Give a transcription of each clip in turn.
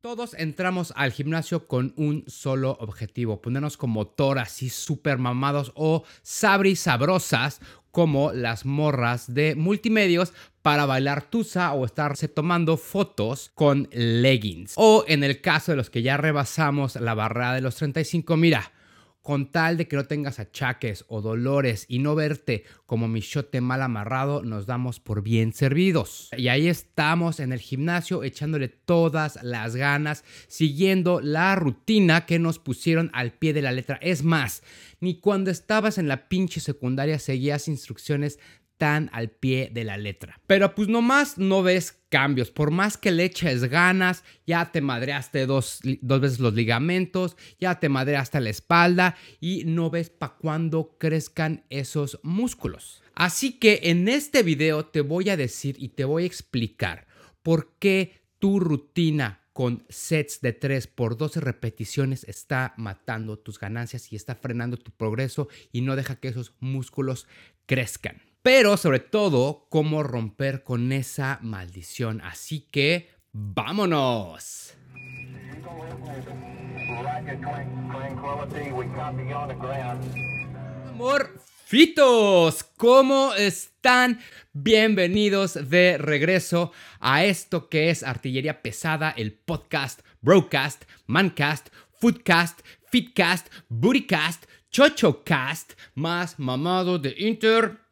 Todos entramos al gimnasio con un solo objetivo, ponernos como toras así súper mamados o sabri sabrosas como las morras de multimedios para bailar tusa o estarse tomando fotos con leggings. O en el caso de los que ya rebasamos la barrera de los 35, mira, con tal de que no tengas achaques o dolores y no verte como michote mal amarrado, nos damos por bien servidos. Y ahí estamos en el gimnasio echándole todas las ganas, siguiendo la rutina que nos pusieron al pie de la letra. Es más, ni cuando estabas en la pinche secundaria seguías instrucciones tan al pie de la letra. Pero pues nomás no ves cambios. Por más que le eches ganas, ya te madreaste dos, dos veces los ligamentos, ya te madreaste la espalda y no ves para cuándo crezcan esos músculos. Así que en este video te voy a decir y te voy a explicar por qué tu rutina con sets de 3 por 12 repeticiones está matando tus ganancias y está frenando tu progreso y no deja que esos músculos crezcan pero sobre todo cómo romper con esa maldición. Así que, vámonos. Amorfitos, ¿cómo están? Bienvenidos de regreso a esto que es Artillería Pesada, el podcast, Broadcast, Mancast, Foodcast, Fitcast, Bootycast, Chochocast, más mamado de Inter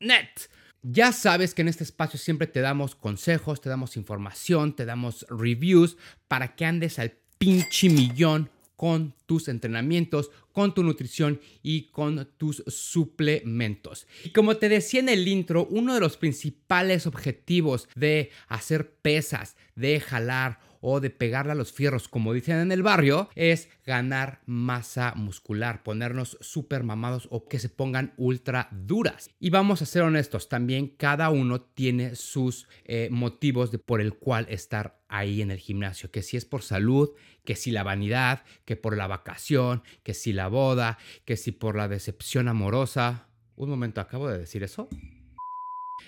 net. Ya sabes que en este espacio siempre te damos consejos, te damos información, te damos reviews para que andes al pinche millón con tus entrenamientos, con tu nutrición y con tus suplementos. Y como te decía en el intro, uno de los principales objetivos de hacer pesas, de jalar o de pegarle a los fierros, como dicen en el barrio, es ganar masa muscular, ponernos súper mamados o que se pongan ultra duras. Y vamos a ser honestos, también cada uno tiene sus eh, motivos de por el cual estar ahí en el gimnasio, que si es por salud, que si la vanidad, que por la vacación, que si la boda, que si por la decepción amorosa. Un momento, acabo de decir eso.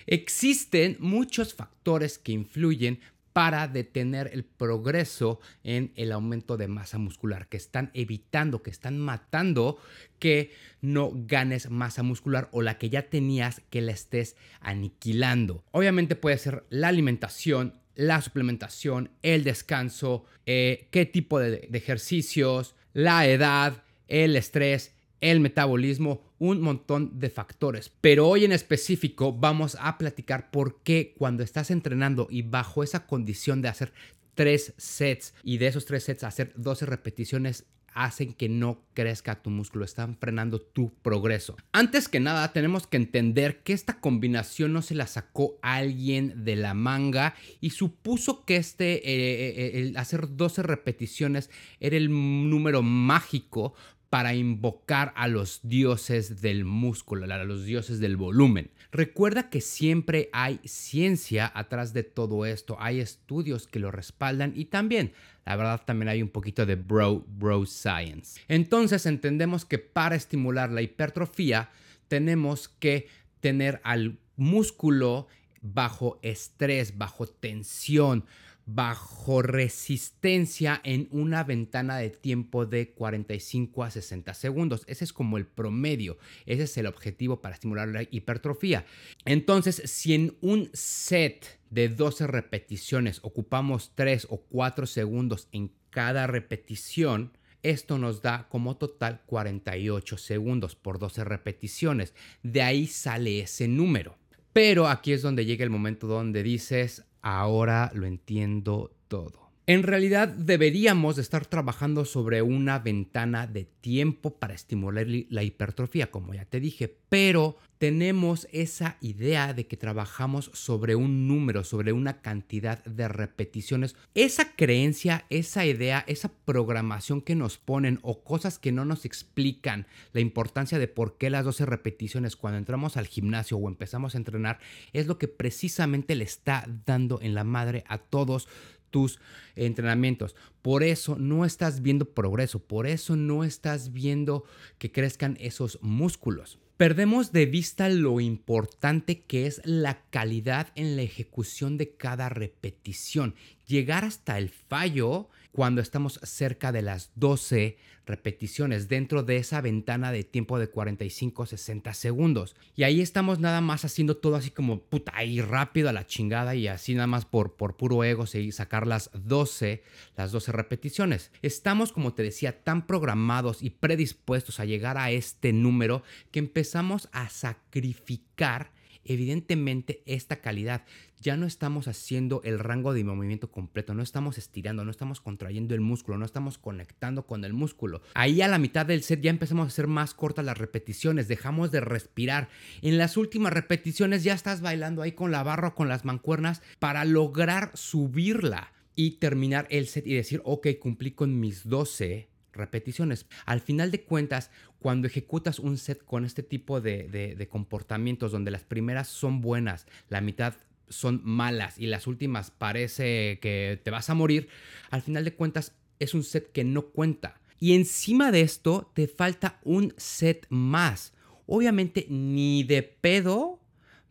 Existen muchos factores que influyen para detener el progreso en el aumento de masa muscular, que están evitando, que están matando que no ganes masa muscular o la que ya tenías que la estés aniquilando. Obviamente puede ser la alimentación, la suplementación, el descanso, eh, qué tipo de ejercicios, la edad, el estrés, el metabolismo, un montón de factores. Pero hoy en específico vamos a platicar por qué cuando estás entrenando y bajo esa condición de hacer tres sets y de esos tres sets hacer 12 repeticiones hacen que no crezca tu músculo, están frenando tu progreso. Antes que nada, tenemos que entender que esta combinación no se la sacó alguien de la manga y supuso que este, eh, eh, el hacer 12 repeticiones era el número mágico para invocar a los dioses del músculo, a los dioses del volumen. Recuerda que siempre hay ciencia atrás de todo esto, hay estudios que lo respaldan y también, la verdad, también hay un poquito de bro, bro science. Entonces entendemos que para estimular la hipertrofia tenemos que tener al músculo bajo estrés, bajo tensión, bajo resistencia en una ventana de tiempo de 45 a 60 segundos. Ese es como el promedio, ese es el objetivo para estimular la hipertrofia. Entonces, si en un set de 12 repeticiones ocupamos 3 o 4 segundos en cada repetición, esto nos da como total 48 segundos por 12 repeticiones. De ahí sale ese número. Pero aquí es donde llega el momento donde dices, ahora lo entiendo todo. En realidad deberíamos estar trabajando sobre una ventana de tiempo para estimular la hipertrofia, como ya te dije, pero tenemos esa idea de que trabajamos sobre un número, sobre una cantidad de repeticiones. Esa creencia, esa idea, esa programación que nos ponen o cosas que no nos explican la importancia de por qué las 12 repeticiones cuando entramos al gimnasio o empezamos a entrenar es lo que precisamente le está dando en la madre a todos tus entrenamientos. Por eso no estás viendo progreso, por eso no estás viendo que crezcan esos músculos. Perdemos de vista lo importante que es la calidad en la ejecución de cada repetición. Llegar hasta el fallo cuando estamos cerca de las 12 repeticiones dentro de esa ventana de tiempo de 45-60 segundos. Y ahí estamos nada más haciendo todo así como puta ahí rápido a la chingada y así nada más por, por puro ego y sacar las 12, las 12 repeticiones. Estamos, como te decía, tan programados y predispuestos a llegar a este número que empezamos a sacrificar evidentemente esta calidad. Ya no estamos haciendo el rango de movimiento completo, no estamos estirando, no estamos contrayendo el músculo, no estamos conectando con el músculo. Ahí a la mitad del set ya empezamos a hacer más cortas las repeticiones, dejamos de respirar. En las últimas repeticiones ya estás bailando ahí con la barra o con las mancuernas para lograr subirla y terminar el set y decir, ok, cumplí con mis 12 repeticiones. Al final de cuentas, cuando ejecutas un set con este tipo de, comportamientos donde las primeras son buenas, la mitad son malas y las últimas parece que te vas a morir, al final de cuentas es un set que no cuenta. Y encima de esto te falta un set más. Obviamente ni de pedo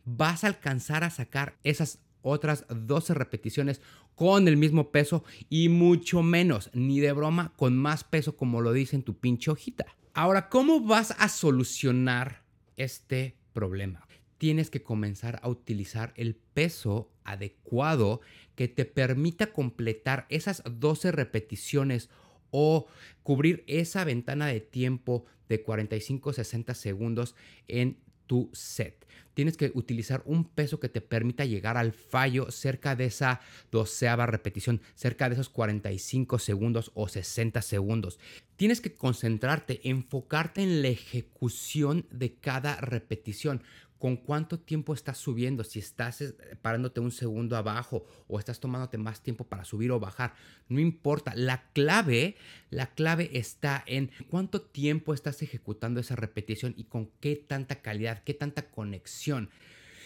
vas a alcanzar a sacar esas otras 12 repeticiones con el mismo peso y mucho menos, ni de broma, con más peso como lo dice en tu pinche hojita. Ahora, ¿cómo vas a solucionar este problema? Tienes que comenzar a utilizar el peso adecuado que te permita completar esas 12 repeticiones o cubrir esa ventana de tiempo de 45-60 segundos en tu set. Tienes que utilizar un peso que te permita llegar al fallo cerca de esa doceava repetición, cerca de esos 45 segundos o 60 segundos. Tienes que concentrarte, enfocarte en la ejecución de cada repetición con cuánto tiempo estás subiendo, si estás eh, parándote un segundo abajo o estás tomándote más tiempo para subir o bajar, no importa. La clave, la clave está en cuánto tiempo estás ejecutando esa repetición y con qué tanta calidad, qué tanta conexión.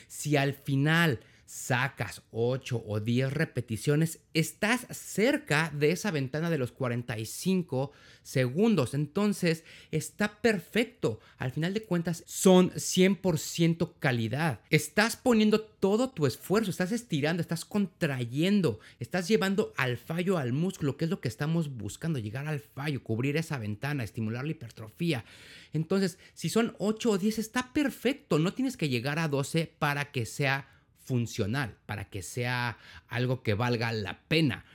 Si al final sacas 8 o 10 repeticiones, estás cerca de esa ventana de los 45 segundos. Entonces, está perfecto. Al final de cuentas, son 100% calidad. Estás poniendo todo tu esfuerzo, estás estirando, estás contrayendo, estás llevando al fallo al músculo, que es lo que estamos buscando, llegar al fallo, cubrir esa ventana, estimular la hipertrofia. Entonces, si son 8 o 10, está perfecto. No tienes que llegar a 12 para que sea funcional, para que sea algo que valga la pena.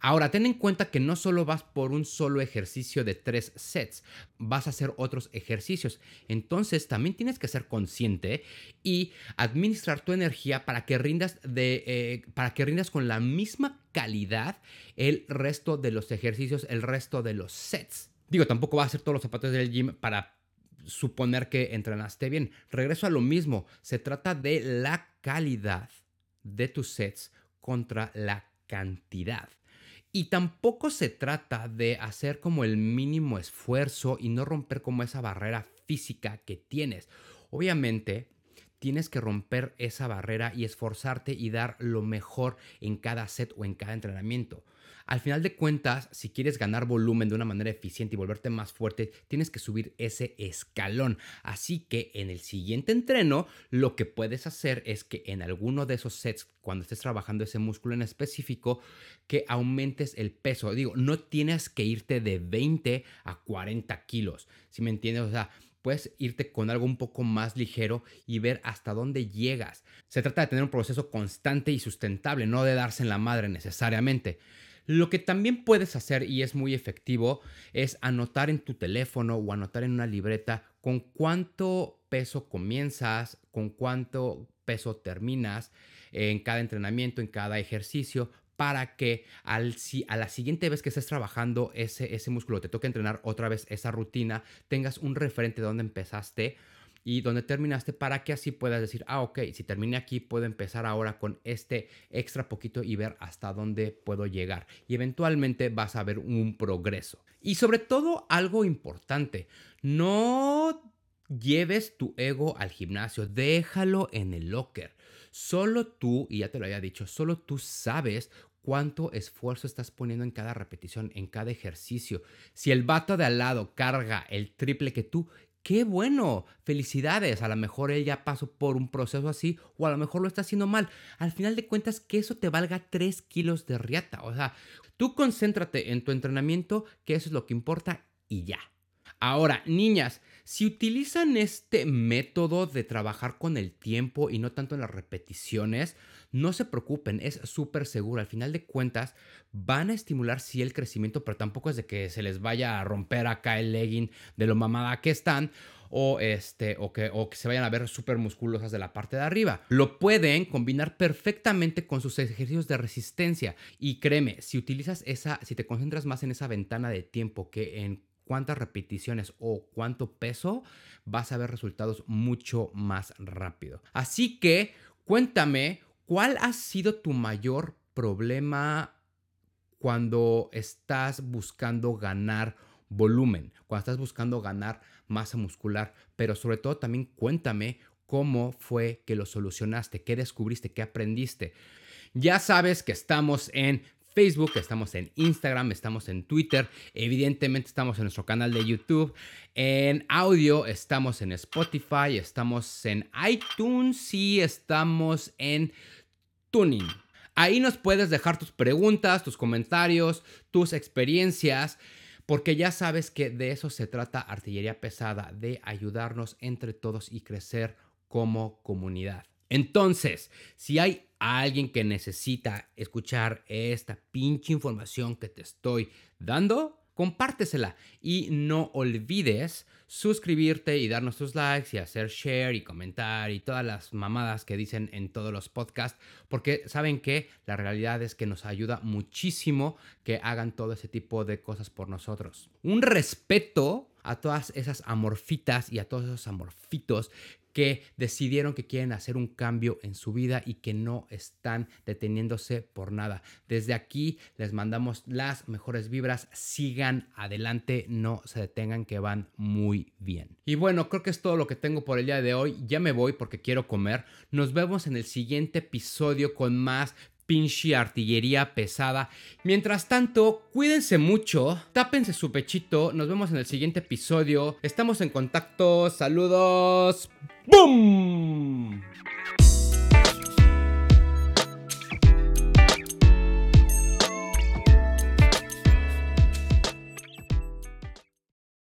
Ahora, ten en cuenta que no solo vas por un solo ejercicio de tres sets, vas a hacer otros ejercicios. Entonces, también tienes que ser consciente y administrar tu energía para que rindas, de, eh, para que rindas con la misma calidad el resto de los ejercicios, el resto de los sets. Digo, tampoco vas a hacer todos los zapatos del gym para suponer que entrenaste bien. Regreso a lo mismo, se trata de la calidad de tus sets contra la cantidad. Y tampoco se trata de hacer como el mínimo esfuerzo y no romper como esa barrera física que tienes. Obviamente, tienes que romper esa barrera y esforzarte y dar lo mejor en cada set o en cada entrenamiento. Al final de cuentas, si quieres ganar volumen de una manera eficiente y volverte más fuerte, tienes que subir ese escalón. Así que en el siguiente entreno, lo que puedes hacer es que en alguno de esos sets, cuando estés trabajando ese músculo en específico, que aumentes el peso. Digo, no tienes que irte de 20 a 40 kilos. Si me entiendes? O sea, puedes irte con algo un poco más ligero y ver hasta dónde llegas. Se trata de tener un proceso constante y sustentable, no de darse en la madre necesariamente. Lo que también puedes hacer y es muy efectivo es anotar en tu teléfono o anotar en una libreta con cuánto peso comienzas, con cuánto peso terminas en cada entrenamiento, en cada ejercicio, para que al, a la siguiente vez que estés trabajando ese, ese músculo, te toque entrenar otra vez esa rutina, tengas un referente de dónde empezaste y donde terminaste para que así puedas decir, ah, ok, si terminé aquí, puedo empezar ahora con este extra poquito y ver hasta dónde puedo llegar. Y eventualmente vas a ver un progreso. Y sobre todo, algo importante, no lleves tu ego al gimnasio, déjalo en el locker. Solo tú, y ya te lo había dicho, solo tú sabes cuánto esfuerzo estás poniendo en cada repetición, en cada ejercicio. Si el vato de al lado carga el triple que tú, qué bueno, felicidades, a lo mejor él ya pasó por un proceso así o a lo mejor lo está haciendo mal. Al final de cuentas, que eso te valga 3 kilos de riata. O sea, tú concéntrate en tu entrenamiento, que eso es lo que importa y ya. Ahora, niñas, si utilizan este método de trabajar con el tiempo y no tanto en las repeticiones, no se preocupen, es súper seguro. Al final de cuentas, van a estimular sí el crecimiento, pero tampoco es de que se les vaya a romper acá el legging de lo mamada que están o, este, o, que, o que se vayan a ver súper musculosas de la parte de arriba. Lo pueden combinar perfectamente con sus ejercicios de resistencia. Y créeme, si utilizas esa, si te concentras más en esa ventana de tiempo que en cuántas repeticiones o cuánto peso, vas a ver resultados mucho más rápido. Así que cuéntame, ¿cuál ha sido tu mayor problema cuando estás buscando ganar volumen, cuando estás buscando ganar masa muscular? Pero sobre todo también cuéntame cómo fue que lo solucionaste, qué descubriste, qué aprendiste. Ya sabes que estamos en Facebook, estamos en Instagram, estamos en Twitter, evidentemente estamos en nuestro canal de YouTube, en audio estamos en Spotify, estamos en iTunes y estamos en Tuning. Ahí nos puedes dejar tus preguntas, tus comentarios, tus experiencias, porque ya sabes que de eso se trata Artillería Pesada, de ayudarnos entre todos y crecer como comunidad. Entonces, si hay alguien que necesita escuchar esta pinche información que te estoy dando, compártesela y no olvides suscribirte y darnos tus likes y hacer share y comentar y todas las mamadas que dicen en todos los podcasts, porque saben que la realidad es que nos ayuda muchísimo que hagan todo ese tipo de cosas por nosotros. Un respeto a todas esas amorfitas y a todos esos amorfitos que decidieron que quieren hacer un cambio en su vida y que no están deteniéndose por nada. Desde aquí les mandamos las mejores vibras, sigan adelante, no se detengan que van muy bien. Y bueno, creo que es todo lo que tengo por el día de hoy. Ya me voy porque quiero comer. Nos vemos en el siguiente episodio con más pinche artillería pesada. Mientras tanto, cuídense mucho, tápense su pechito, nos vemos en el siguiente episodio. Estamos en contacto, saludos. ¡Boom!